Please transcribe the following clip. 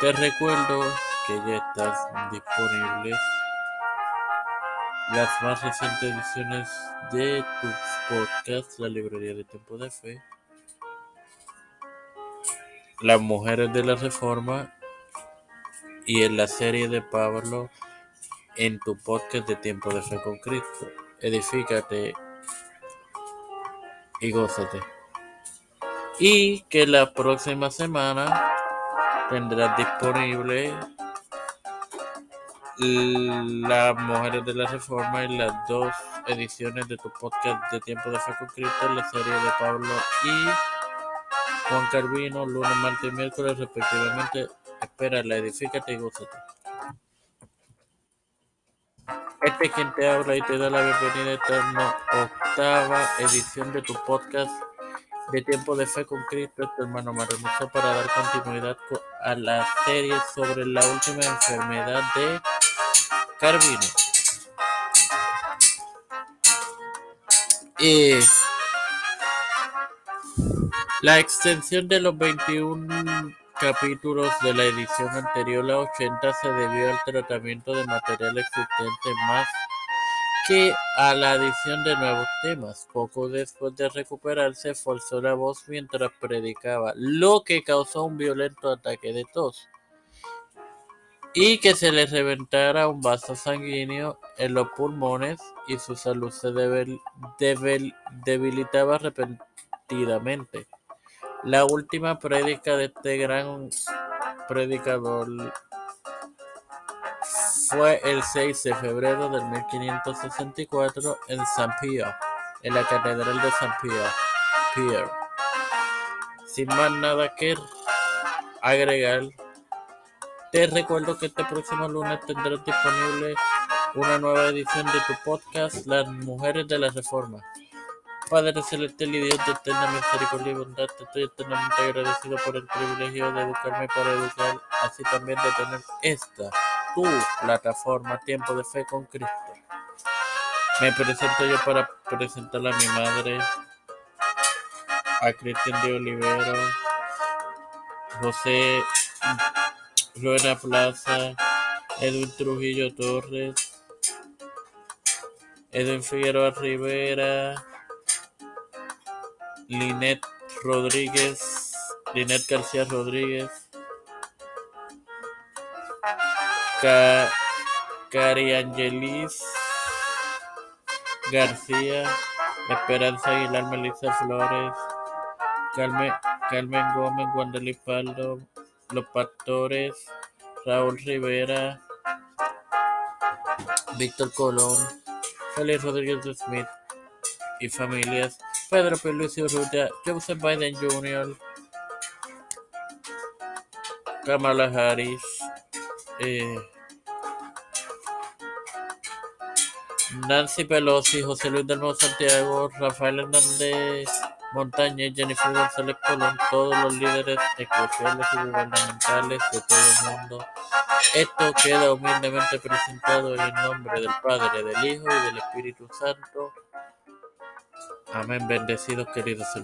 Te recuerdo que ya están disponibles las más recientes ediciones de tus podcasts, la librería de Tiempo de Fe, Las Mujeres de la Reforma y en la serie de Pablo en tu podcast de Tiempo de Fe con Cristo. Edifícate y gózate. Y que la próxima semana tendrás disponible las mujeres de la reforma y las dos ediciones de tu podcast de Tiempo de Fe con Cristo, la serie de Pablo y Juan Carvino, lunes, martes y miércoles respectivamente. Espérala, edifícate y gózate. Este es quien te habla y te da la bienvenida a octava edición de tu podcast de Tiempo de Fe con Cristo, tu hermano Hermoso, para dar continuidad a la serie sobre la última enfermedad de Carvino. Y la extensión de los 21 capítulos de la edición anterior, la 80, se debió al tratamiento de material existente más que a la adición de nuevos temas. Poco después de recuperarse, forzó la voz mientras predicaba, lo que causó un violento ataque de tos y que se le reventara un vaso sanguíneo en los pulmones y su salud se debilitaba repentinamente. La última prédica de este gran predicador fue el 6 de febrero de 1564 en San Pío, en la Catedral de San Pío. Sin más nada que agregar, te recuerdo que este próximo lunes tendrás disponible una nueva edición de tu podcast Las Mujeres de la Reforma. Padre celestial y Dios de eterna misericordia y bondad, te estoy eternamente agradecido por el privilegio de educarme para educar, así también de tener esta tu plataforma Tiempo de Fe con Cristo. Me presento yo para presentar a mi madre, a Cristian de Olivero, José Rueda Plaza, Edwin Trujillo Torres, Edwin Figueroa Rivera, Linet Rodríguez, Linet García Rodríguez, Cari Angelis García, Esperanza Aguilar, Melissa Flores, Carmen, Carmen Gómez, Wandeli Paldo, Los Pastores, Raúl Rivera, Víctor Colón, Félix Rodríguez Smith y familias, Pedro Luis Urrutia, Joseph Biden Jr., Kamala Harris, eh, Nancy Pelosi, José Luis del Nuevo Santiago, Rafael Hernández Montaña y Jennifer González Colón, todos los líderes eclesiales y gubernamentales de todo el mundo. Esto queda humildemente presentado en el nombre del Padre, del Hijo y del Espíritu Santo. Amén. Bendecidos, queridos hermanos.